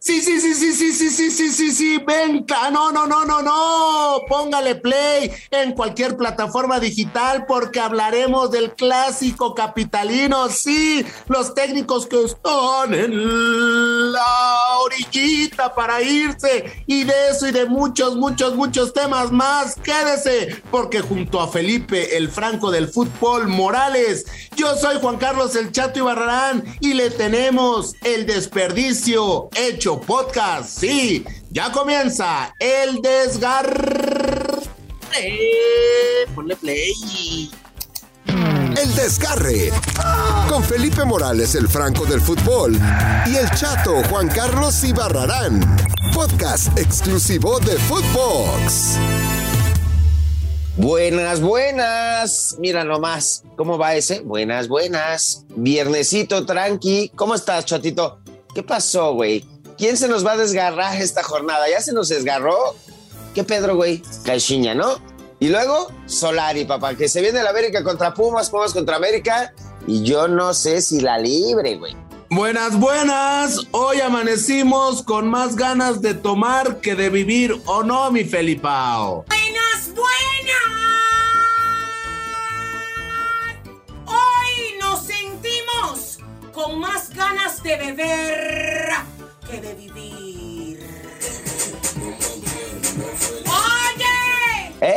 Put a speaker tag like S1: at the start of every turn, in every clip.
S1: Sí, sí, sí, sí, sí, sí, sí, sí, sí, sí, venga, no, no, no, no, no, póngale play en cualquier plataforma digital porque hablaremos del clásico capitalino, sí, los técnicos que están en la orillita para irse y de eso y de muchos, muchos, muchos temas más, quédese porque junto a Felipe, el franco del fútbol, Morales, yo soy Juan Carlos el Chato Ibarrarán y le tenemos el desperdicio hecho podcast. Sí, ya comienza el desgarre. Ponle play.
S2: El desgarre. Con Felipe Morales, el franco del fútbol. Y el chato Juan Carlos Ibarrarán. Podcast exclusivo de Footbox.
S3: Buenas, buenas. Mira nomás, ¿cómo va ese? Buenas, buenas. Viernesito tranqui. ¿Cómo estás, chatito? ¿Qué pasó, güey? ¿Quién se nos va a desgarrar esta jornada? ¿Ya se nos desgarró? ¿Qué Pedro, güey? Caixinha, ¿no? Y luego Solari, papá, que se viene la América contra Pumas, Pumas contra América. Y yo no sé si la libre, güey.
S1: Buenas, buenas. Hoy amanecimos con más ganas de tomar que de vivir, ¿o no, mi Felipao?
S4: Buenas, buenas. Hoy nos sentimos con más ganas de beber de vivir.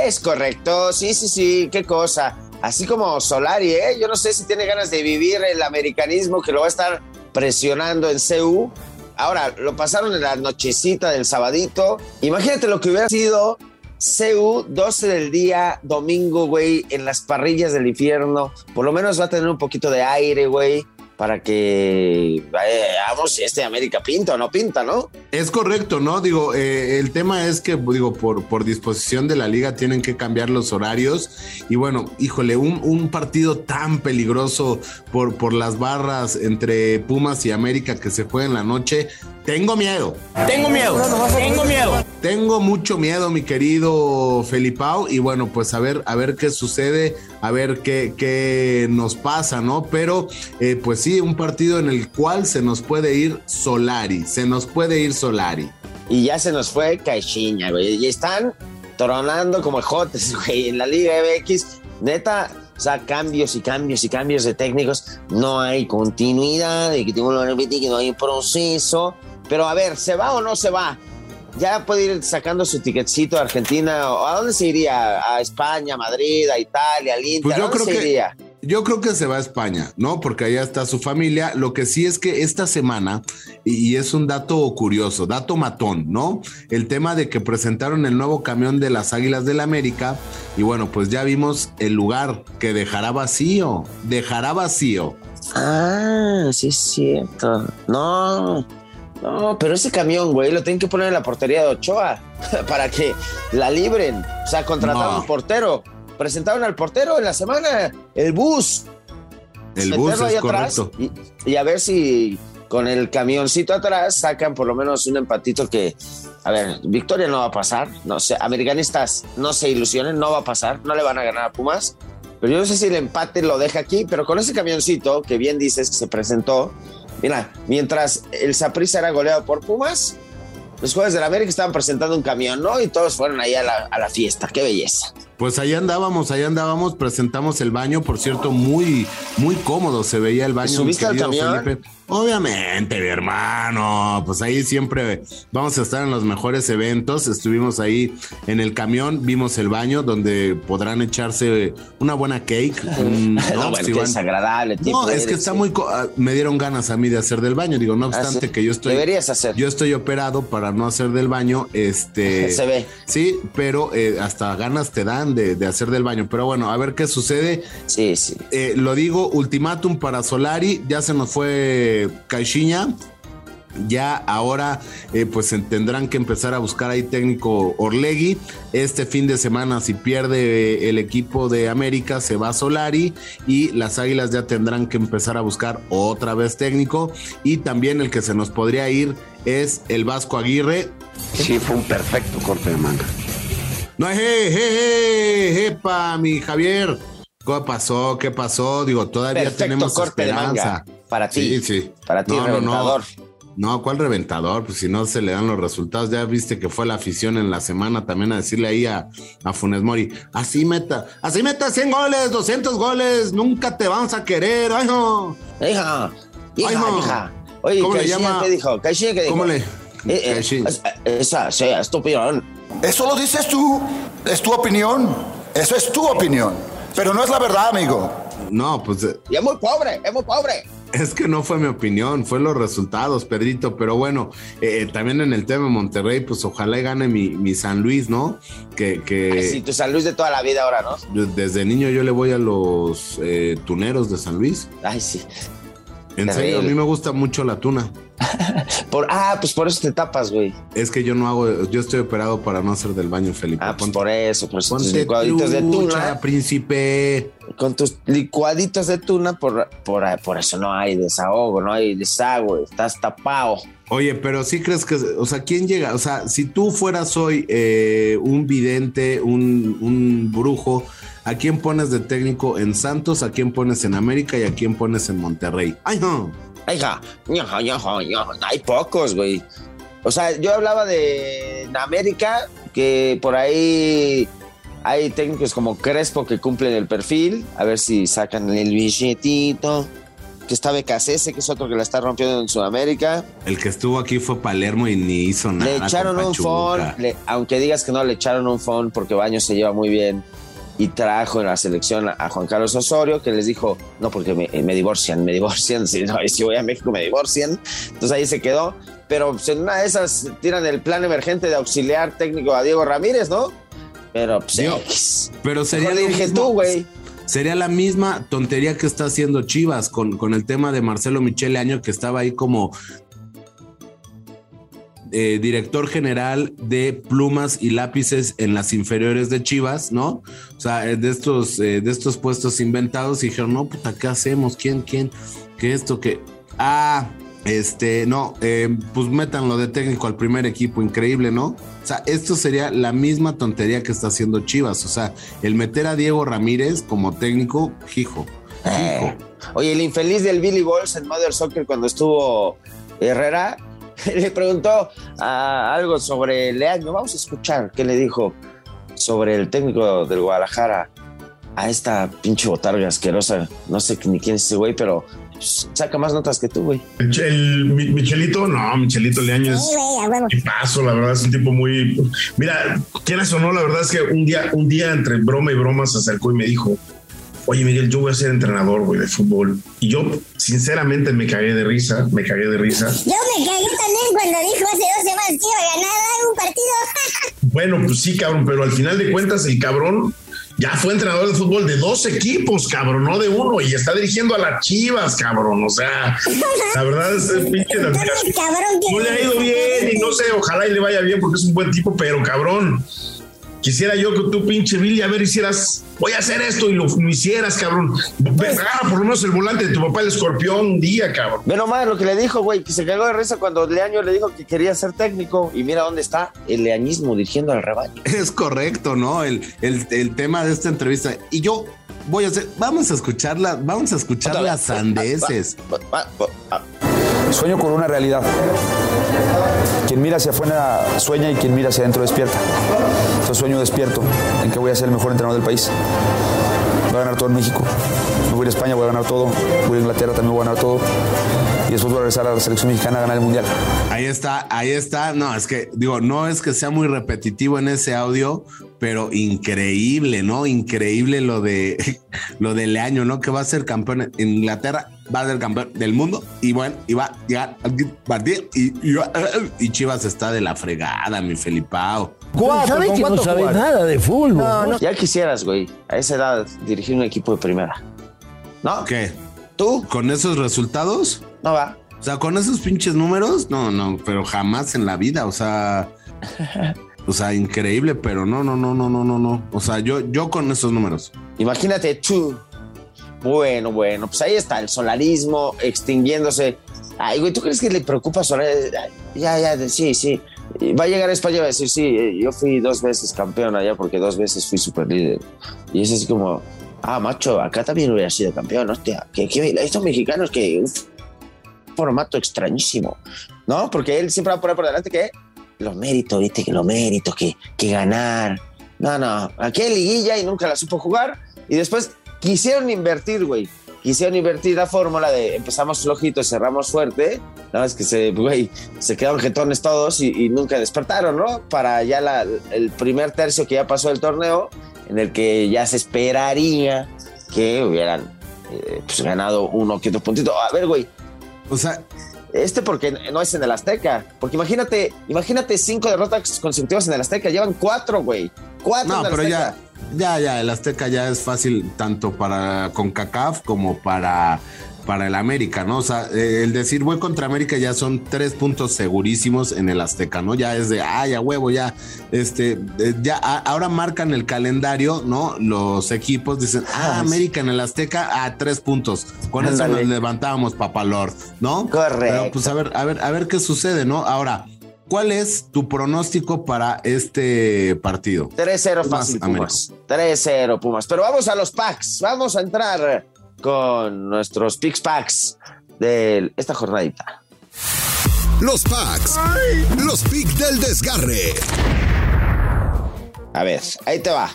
S3: Es correcto, sí, sí, sí, qué cosa. Así como Solari, ¿eh? Yo no sé si tiene ganas de vivir el americanismo que lo va a estar presionando en CU. Ahora, lo pasaron en la nochecita del sabadito. Imagínate lo que hubiera sido CU 12 del día, domingo, güey, en las parrillas del infierno. Por lo menos va a tener un poquito de aire, güey para que veamos si este América pinta o no pinta, ¿no?
S1: Es correcto, ¿no? Digo, eh, el tema es que, digo, por, por disposición de la liga tienen que cambiar los horarios y bueno, híjole, un, un partido tan peligroso por, por las barras entre Pumas y América que se juega en la noche, tengo miedo.
S5: Tengo miedo. Tengo miedo.
S1: Tengo mucho miedo, mi querido Felipao. Y bueno, pues a ver, a ver qué sucede, a ver qué, qué nos pasa, ¿no? Pero, eh, pues sí, un partido en el cual se nos puede ir Solari. Se nos puede ir Solari.
S3: Y ya se nos fue Caixinha, güey. Y están tronando como jotes, güey, en la Liga MX. Neta, o sea, cambios y cambios y cambios de técnicos. No hay continuidad, repetir que no hay proceso. Pero a ver, ¿se va o no se va? Ya puede ir sacando su ticketcito a Argentina. ¿A dónde se iría? ¿A España, Madrid, a Italia, al Inter?
S1: Pues yo
S3: ¿A dónde
S1: creo
S3: se
S1: que-
S3: iría?
S1: Yo creo que se va a España, ¿no? Porque allá está su familia. Lo que sí es que esta semana, y y es un dato curioso, dato matón, ¿no? El tema de que presentaron el nuevo camión de las Águilas del América y bueno, pues ya vimos el lugar que dejará vacío, dejará vacío.
S3: Ah, sí es cierto. No, no, pero ese camión, güey, lo tienen que poner en la portería de Ochoa para que la libren. O sea, contrataron
S1: No.
S3: un portero. Presentaron al portero en la semana, el bus.
S1: El bus es correcto.
S3: Y, y a ver si con el camioncito atrás sacan por lo menos un empatito que, a ver, victoria no va a pasar. No sé, americanistas no se ilusionen, no va a pasar, no le van a ganar a Pumas. Pero yo no sé si el empate lo deja aquí, pero con ese camioncito que bien dices que se presentó, mira, mientras el Saprissa era goleado por Pumas, los jueves de la América estaban presentando un camión, ¿no? Y todos fueron ahí a la fiesta. Qué belleza.
S1: Pues ahí andábamos, ahí andábamos, presentamos el baño, por cierto, muy, muy cómodo se veía el baño.
S3: ¿Subiste al camión?
S1: Felipe. Obviamente, mi hermano, pues ahí siempre vamos a estar en los mejores eventos. Estuvimos ahí en el camión, vimos el baño donde podrán echarse una buena cake. un-
S3: No, desagradable. tipo
S1: No, es que está
S3: sí.
S1: muy. ah, Me dieron ganas a mí de hacer del baño. Digo, no
S3: Ah,
S1: obstante
S3: sí.
S1: que yo estoy.
S3: Deberías hacer.
S1: Yo estoy operado para no hacer del baño. Este.
S3: Se ve.
S1: Sí, pero eh, hasta ganas te dan de, de hacer del baño. Pero bueno, a ver qué sucede.
S3: Sí, sí.
S1: Eh, lo digo, ultimátum para Solari. Ya se nos fue Caixinha. Ya ahora, eh, pues en- tendrán que empezar a buscar ahí técnico Orlegui. Este fin de semana, si pierde el equipo de América, se va Solari y las Águilas ya tendrán que empezar a buscar otra vez técnico. Y también el que se nos podría ir es el Vasco Aguirre.
S6: Sí, fue un perfecto corte de manga.
S1: No, je, je, je, jepa, mi Javier. ¿Qué pasó? ¿Qué pasó? Digo, todavía
S3: Perfecto
S1: tenemos
S3: corte de
S1: esperanza.
S3: manga. Para ti.
S1: Sí, sí.
S3: Para ti,
S1: No, no, no.
S3: reventador.
S1: No, ¿cuál reventador? Pues si no se le dan los resultados, ya viste que fue la afición en la semana también a decirle ahí a, a Funes Mori, así meta, así meta 100 goles, 200 goles, nunca te vamos a querer, ay no.
S3: Hija, hija,
S1: Ay, no.
S3: hija. Oye,
S1: ¿Cómo le llama?
S3: ¿qué dijo? ¿qué dijo?
S1: ¿Cómo le?
S3: Eh, eh, esa, sí, es tu opinión.
S7: Eso lo dices tú, es tu opinión. Eso es tu opinión. Pero no es la verdad, amigo.
S1: No, pues eh,
S3: Y es muy pobre, es muy pobre.
S1: es que no fue mi opinión, fue los resultados, Pedrito, pero bueno, eh, también en el tema de Monterrey, pues ojalá y gane mi, mi San Luis, ¿no? Que, que
S3: Ay, sí, tu San Luis de toda la vida ahora, ¿no?
S1: desde niño yo le voy a los eh, tuneros de San Luis.
S3: Ay, sí.
S1: En serio, a mí me gusta mucho la tuna.
S3: Por, ah, pues por eso te tapas, güey.
S1: Es que yo no hago, yo estoy operado para no hacer del baño, Felipe.
S3: Ah, pues
S1: Ponte-
S3: por eso, por eso tus licuaditos de tuna.
S1: príncipe.
S3: Con tus licuaditos de tuna, por, por, por eso no hay desahogo, no hay desagüe, estás tapado.
S1: Oye, pero sí crees que, o sea, ¿quién llega? O sea, si tú fueras hoy eh, un vidente, un, un brujo, ¿a quién pones de técnico en Santos? ¿A quién pones en América? ¿Y a quién pones en Monterrey? Ay, no.
S3: Ay, ja, hay pocos, güey. O sea, yo hablaba de en América, que por ahí hay técnicos como Crespo que cumplen el perfil, a ver si sacan el billetito. Que está Becasese, que es otro que la está rompiendo en Sudamérica.
S1: El que estuvo aquí fue Palermo y ni hizo nada.
S3: Le echaron un phone, le- aunque digas que no, le echaron un phone porque Baños se lleva muy bien y trajo en la selección a, Juan Carlos Osorio, que les dijo, no, porque me, me divorcian, me divorcian, si, no, si voy a México me divorcian. Entonces ahí se quedó. Pero pues, en una de esas tiran el plan emergente de auxiliar técnico a Diego Ramírez, ¿no? Pero pues,
S1: Digo. Pero sería lo mismo-
S3: tú, güey.
S1: Sería la misma tontería que está haciendo Chivas con, con el tema de Marcelo Michele Año, que estaba ahí como eh, director general de plumas y lápices en las inferiores de Chivas, ¿no? O sea, eh, de estos, eh, de estos puestos inventados y dijeron, no, puta, ¿qué hacemos? ¿Quién, quién? ¿Qué esto? ¿Qué? Ah, este, no, eh, pues métanlo de técnico al primer equipo, increíble, ¿no? O sea, esto sería la misma tontería que está haciendo Chivas. O sea, el meter a Diego Ramírez como técnico, hijo.
S3: Eh, Oye, el infeliz del Billy Balls en Mother Soccer cuando estuvo Herrera le preguntó algo sobre Leaño. Vamos a escuchar qué le dijo sobre el técnico del Guadalajara a esta pinche botarga asquerosa. No sé ni quién es ese güey, pero pues, saca más notas que tú, güey.
S8: El, el Mi- Michelito, no, Michelito Leaño es un paso, la verdad, es un tipo muy. Mira, quieras o no, la verdad es que un día, un día entre broma y broma se acercó y me dijo: Oye, Miguel, yo voy a ser entrenador, güey, de fútbol. Y yo, sinceramente, me cagué de risa, me cagué de risa.
S9: Yo me cagué también cuando dijo hace dos semanas que iba a ganar un partido.
S8: Bueno, pues sí, cabrón, pero al final de cuentas, el cabrón ya fue entrenador de fútbol de dos equipos, cabrón, no de uno, y está dirigiendo a las chivas, cabrón. O sea, la verdad es el pinche de No le ha ido bien y no sé, ojalá y le vaya bien porque es un buen tipo, pero cabrón, quisiera yo que tú, pinche Billy, a ver, hicieras, voy a hacer esto y lo, lo hicieras, cabrón. Ve, Agarra por lo menos el volante de tu papá, el escorpión, un día, cabrón.
S3: Ve nomás lo que le dijo, güey, que se cagó de risa cuando Leaño le dijo que quería ser técnico. Y mira dónde está el leañismo dirigiendo al rebaño.
S1: Es correcto, ¿no? El, el, el tema de esta entrevista. Y yo voy a hacer, vamos a escucharla, vamos a escuchar las sandeces.
S10: Sueño con una realidad. Quien mira hacia afuera sueña y quien mira hacia adentro despierta. Entonces sueño despierto en que voy a ser el mejor entrenador del país. Voy a ganar todo en México. Me voy a España, voy a ganar todo. Voy a Inglaterra, también voy a ganar todo. Y después voy a regresar a la selección mexicana a ganar el mundial.
S1: Ahí está, ahí está. No, es que digo, no es que sea muy repetitivo en ese audio, pero increíble, ¿no? Increíble lo de lo de Leaño, ¿no? Que va a ser campeón en Inglaterra, va a ser campeón del mundo y bueno, y va a llegar al partido y, y, y Chivas está de la fregada, mi Felipao.
S5: ¿Sabes que no sabes nada de fútbol?
S3: Ya quisieras, güey, a esa edad dirigir un equipo de primera. ¿No?
S1: ¿Qué?
S3: ¿Tú?
S1: ¿Con esos resultados?
S3: No va.
S1: O sea, con esos pinches números, no, no, pero jamás en la vida, o sea, o sea, increíble, pero no, no, no, no, no, no, no. O sea, yo, yo con esos números.
S3: Imagínate tú. Bueno, bueno, pues ahí está el solarismo extinguiéndose. Ay, güey, ¿tú crees que le preocupa Solar? Ya, ya, sí, sí. Va a llegar a España y va a decir, sí, eh, yo fui dos veces campeón allá porque dos veces fui super líder. Y es así como, ah, macho, acá también hubiera sido campeón, hostia. Que, estos mexicanos que... uf. formato extrañísimo, ¿no? Porque él siempre va a poner por delante que los méritos, viste, que los méritos, que, que ganar. No, no, aquí hay liguilla y nunca la supo jugar. Y después quisieron invertir, güey. Quisieron invertir la fórmula de empezamos flojito y cerramos fuerte. No, es que se, güey, se quedaron jetones todos y, y nunca despertaron, ¿no? Para ya la, el primer tercio que ya pasó del torneo, en el que ya se esperaría que hubieran eh, pues, ganado uno que otro puntito. A ver, güey.
S1: O sea,
S3: este porque no es en el Azteca. Porque imagínate, imagínate cinco derrotas consecutivas en el Azteca. Llevan cuatro, güey. Cuatro
S1: no,
S3: en el
S1: pero
S3: Azteca.
S1: Ya, ya, el Azteca ya es fácil tanto para CONCACAF como para, para el América, ¿no? O sea, eh, el decir voy contra América ya son tres puntos segurísimos en el Azteca, ¿no? Ya es de, ah, ya huevo, ya, este, eh, ya, a- ahora marcan el calendario, ¿no? Los equipos dicen, ah, América en el Azteca, a tres puntos. Con eso nos levantábamos, papalord, ¿no?
S3: Correcto.
S1: Pero pues a ver, a ver, a ver qué sucede, ¿no? Ahora, ¿cuál es tu pronóstico para este partido?
S3: 3-0
S1: Pumas,
S3: fácil. Pumas. 3-0 Pumas. Pero vamos a los packs. Vamos a entrar con nuestros picks packs de esta jornadita.
S2: Los packs. Los picks del desgarre.
S3: A ver, ahí te va.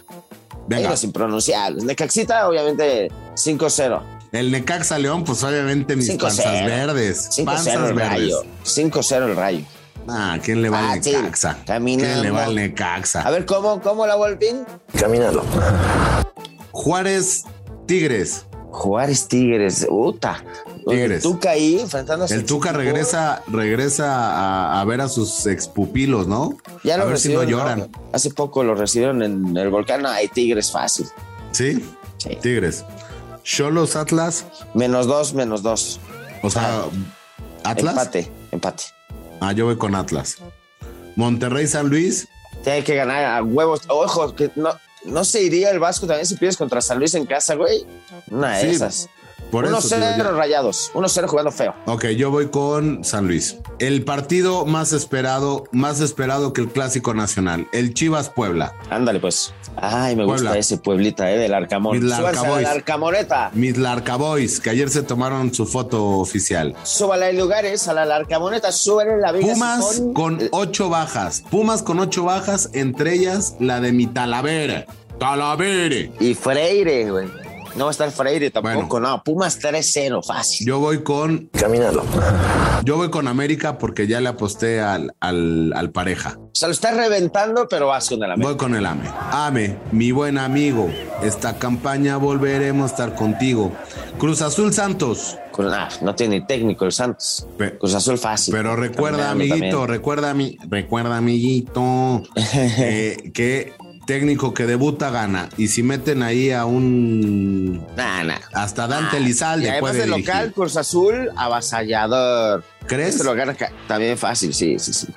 S1: Venga.
S3: los impronunciables. Necaxita, obviamente, 5-0.
S1: El Necaxa León, pues obviamente mis
S3: 5-0.
S1: panzas verdes.
S3: 5-0
S1: Panzas
S3: el
S1: verdes.
S3: rayo. 5-0 el rayo.
S1: Ah, ¿quién le va al
S3: Fácil.
S1: Necaxa?
S3: Caminando.
S1: ¿Quién le va al Necaxa?
S3: A ver, ¿cómo, cómo la Volpín?
S5: Caminando.
S1: Juárez Tigres.
S3: Juárez Tigres. Uta.
S1: Tigres.
S3: El Tuca ahí enfrentándose.
S1: El Tuca regresa, regresa a, a ver a sus expupilos, ¿no?
S3: Ya
S1: a
S3: lo
S1: ver si no lloran.
S3: ¿no? Hace poco lo recibieron en el volcán. Hay Tigres fácil.
S1: ¿Sí?
S3: Sí.
S1: Tigres. Cholos Atlas.
S3: Menos dos, menos dos.
S1: O sea, Atlas.
S3: Empate, empate.
S1: Ah, yo voy con Atlas. Monterrey San Luis.
S3: Tiene que ganar a huevos. Ojo, que no, no se iría el Vasco también si pides contra San Luis en casa, güey. Una de
S1: Sí,
S3: esas.
S1: Por eso.
S3: 1-0
S1: digo, ya.
S3: rayados. 1-0 jugando feo.
S1: Ok, yo voy con San Luis. El partido más esperado, más esperado que el clásico nacional, el Chivas Puebla.
S3: Ándale, pues. Ay, me gusta ese pueblita, ¿eh? Del Arcamón.
S1: Mis
S3: a Arcamoneta.
S1: Mis Larcaboys, que ayer se tomaron su foto oficial.
S3: Súbala en lugares a la Larcamoneta. Súbale la Vega
S1: Pumas con ocho bajas. Pumas con ocho bajas, entre ellas la de mi Talavera. Talavere.
S3: Y Freire, güey. No va a estar Freire tampoco,
S1: Bueno.
S3: no. Pumas 3-0, fácil.
S1: Yo voy con.
S5: Caminando.
S1: Yo voy con América porque ya le aposté al, al, al pareja.
S3: O sea, lo está reventando, pero vas con el América.
S1: Voy con el AME. AME, mi buen amigo. Esta campaña volveremos a estar contigo. Cruz Azul Santos.
S3: Con- ah, no tiene ni técnico el Santos.
S1: Pe-
S3: Cruz Azul fácil.
S1: Pero recuerda, amiguito,
S3: también.
S1: recuerda, mi, recuerda, amiguito, eh, que técnico que debuta gana. Y si meten ahí a un.
S3: Nah, nah.
S1: Hasta Dante
S3: Ah, y
S1: Elizalde
S3: además
S1: puede
S3: de
S1: dirigir.
S3: local, Cruz Azul, avasallador.
S1: ¿Crees?
S3: Este lo gana ca- también fácil, sí, sí, sí.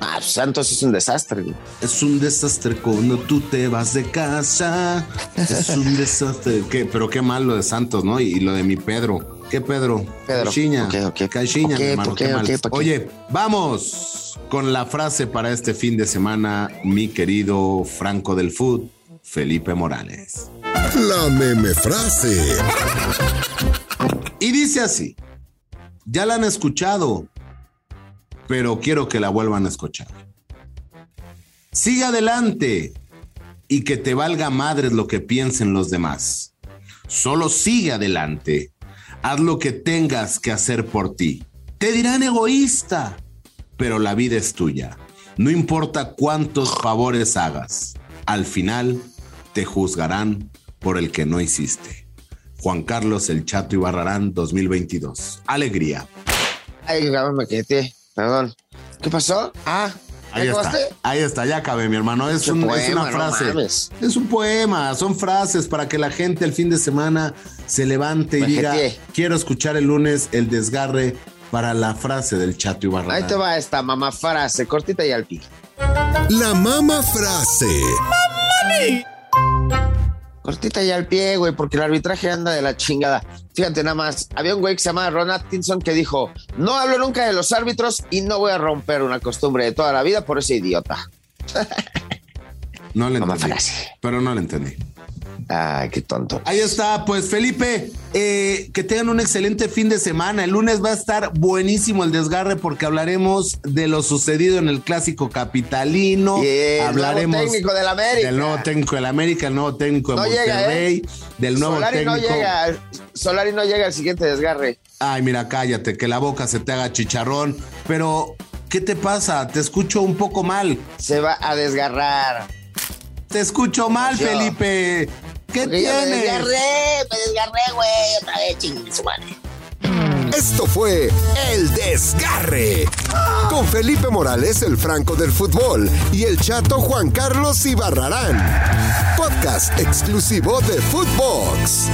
S3: Ah, Santos es un desastre. güey.
S1: Es un desastre cuando tú te vas de casa. Es un desastre. ¿Qué? Pero qué mal lo de Santos, ¿no? Y, lo de mi Pedro. ¿Qué Pedro?
S3: Pedro.
S1: Caixinha.
S3: Ok, ok.
S1: Caixinha,
S3: Ok,
S1: mi hermano,
S3: ¿por
S1: qué mal. Oye, vamos con la frase para este fin de semana, mi querido Franco del Food, Felipe Morales.
S2: La meme frase.
S1: Y dice así: Ya la han escuchado, pero quiero que la vuelvan a escuchar. Sigue adelante y que te valga madres lo que piensen los demás. Solo sigue adelante. Haz lo que tengas que hacer por ti. Te dirán egoísta, pero la vida es tuya. No importa cuántos favores hagas, al final te juzgarán por el que no hiciste. Juan Carlos El Chato Ibarrarán 2022. Alegría.
S3: Ay, me quedé. Perdón. ¿Qué pasó? Ah, ¿ya
S1: Ahí está, ahí está, ya acabé, mi hermano. Es, un- es
S3: poema,
S1: una frase. es un poema, son frases para que la gente el fin de semana se levante y diga. Quiero escuchar el lunes el desgarre para la frase del Chato Ibarra.
S3: Ahí te va esta mamá frase, cortita y al pi.
S2: La mama frase.
S3: Cortita y al pie, güey, porque el arbitraje anda de la chingada. Fíjate nada más, había un güey que se llamaba Ron Atkinson que dijo, no hablo nunca de los árbitros y no voy a romper una costumbre de toda la vida por ese idiota.
S1: No le
S3: Mamá
S1: entendí.
S3: frase.
S1: Pero no le entendí.
S3: Ay, qué tonto.
S1: Ahí está, pues Felipe, eh, que tengan un excelente fin de semana. El lunes va a estar buenísimo el desgarre porque hablaremos de lo sucedido en el clásico capitalino.
S3: el
S1: hablaremos
S3: nuevo técnico del América.
S1: Del nuevo técnico del América, el nuevo técnico de
S3: No llega,
S1: Monterrey,
S3: ¿eh?
S1: del nuevo
S3: Solari
S1: técnico.
S3: no llega. Solari no llega al siguiente desgarre.
S1: Ay, mira, cállate, que la boca se te haga chicharrón. Pero, ¿qué te pasa? Te escucho un poco mal.
S3: Se va a desgarrar.
S1: Te escucho mal,
S3: Yo.
S1: Felipe. ¿Qué
S3: Porque yo me desgarré, me desgarré, güey. Otra vez, chingue su madre.
S2: Esto fue El Desgarre. Con Felipe Morales, el Franco del Fútbol, y el chato Juan Carlos Ibarrarán. Podcast exclusivo de Footbox.